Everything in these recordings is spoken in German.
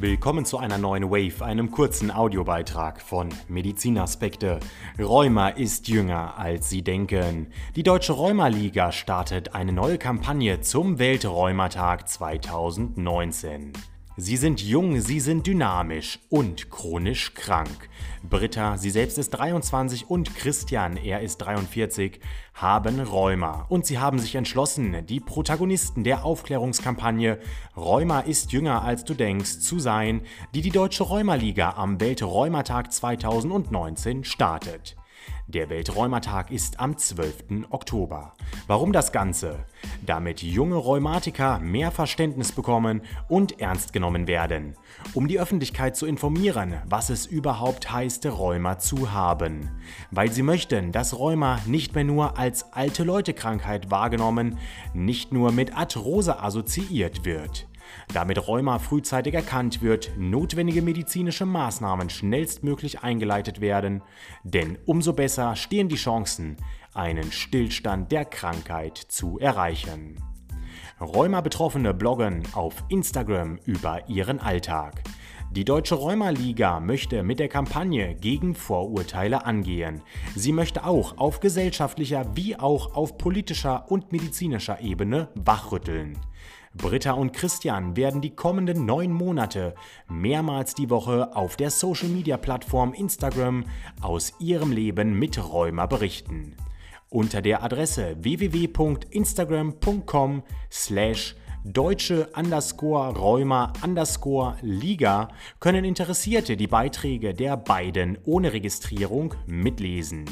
Willkommen zu einer neuen Wave, einem kurzen Audiobeitrag von Medizinaspekte. Rheuma ist jünger, als Sie denken. Die Deutsche Rheuma-Liga startet eine neue Kampagne zum Weltrheumatag 2019. Sie sind jung, sie sind dynamisch und chronisch krank. Britta, sie selbst ist 23 und Christian, er ist 43, haben Rheuma. Und sie haben sich entschlossen, die Protagonisten der Aufklärungskampagne Rheuma ist jünger als du denkst zu sein, die die Deutsche Rheumaliga am Weltrheumatag 2019 startet. Der Weltrheumatag ist am 12. Oktober. Warum das Ganze? Damit junge Rheumatiker mehr Verständnis bekommen und ernst genommen werden. Um die Öffentlichkeit zu informieren, was es überhaupt heißt, Rheuma zu haben. Weil sie möchten, dass Rheuma nicht mehr nur als alte Leute Krankheit wahrgenommen, nicht nur mit Arthrose assoziiert wird damit Rheuma frühzeitig erkannt wird, notwendige medizinische Maßnahmen schnellstmöglich eingeleitet werden, denn umso besser stehen die Chancen, einen Stillstand der Krankheit zu erreichen. Rheuma-Betroffene bloggen auf Instagram über ihren Alltag. Die Deutsche Rheuma-Liga möchte mit der Kampagne gegen Vorurteile angehen. Sie möchte auch auf gesellschaftlicher wie auch auf politischer und medizinischer Ebene wachrütteln. Britta und Christian werden die kommenden neun Monate mehrmals die Woche auf der Social-Media-Plattform Instagram aus ihrem Leben mit Rheuma berichten. Unter der Adresse www.instagram.com slash deutsche underscore Rheuma underscore Liga können Interessierte die Beiträge der beiden ohne Registrierung mitlesen.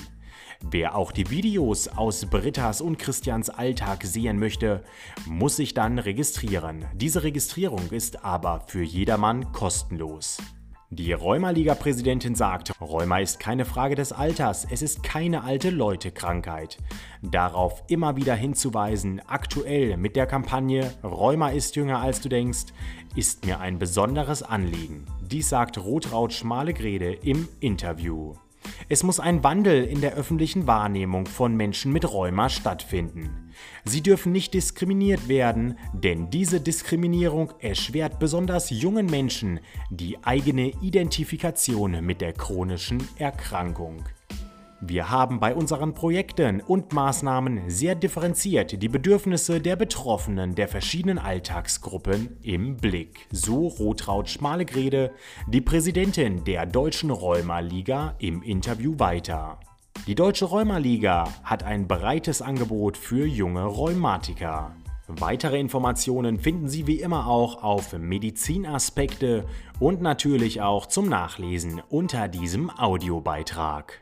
Wer auch die Videos aus Brittas und Christians Alltag sehen möchte, muss sich dann registrieren. Diese Registrierung ist aber für jedermann kostenlos. Die Rheumaliga-Präsidentin sagt, Rheuma ist keine Frage des Alters, es ist keine alte Leute-Krankheit. Darauf immer wieder hinzuweisen, aktuell mit der Kampagne Rheuma ist jünger als du denkst, ist mir ein besonderes Anliegen. Dies sagt Rotraut Schmalegrede im Interview. Es muss ein Wandel in der öffentlichen Wahrnehmung von Menschen mit Rheuma stattfinden. Sie dürfen nicht diskriminiert werden, denn diese Diskriminierung erschwert besonders jungen Menschen die eigene Identifikation mit der chronischen Erkrankung. Wir haben bei unseren Projekten und Maßnahmen sehr differenziert die Bedürfnisse der Betroffenen der verschiedenen Alltagsgruppen im Blick. So Rotraut Schmalegrede, die Präsidentin der Deutschen Rheuma-Liga im Interview weiter. Die Deutsche Rheumaliga hat ein breites Angebot für junge Rheumatiker. Weitere Informationen finden Sie wie immer auch auf Medizinaspekte und natürlich auch zum Nachlesen unter diesem Audiobeitrag.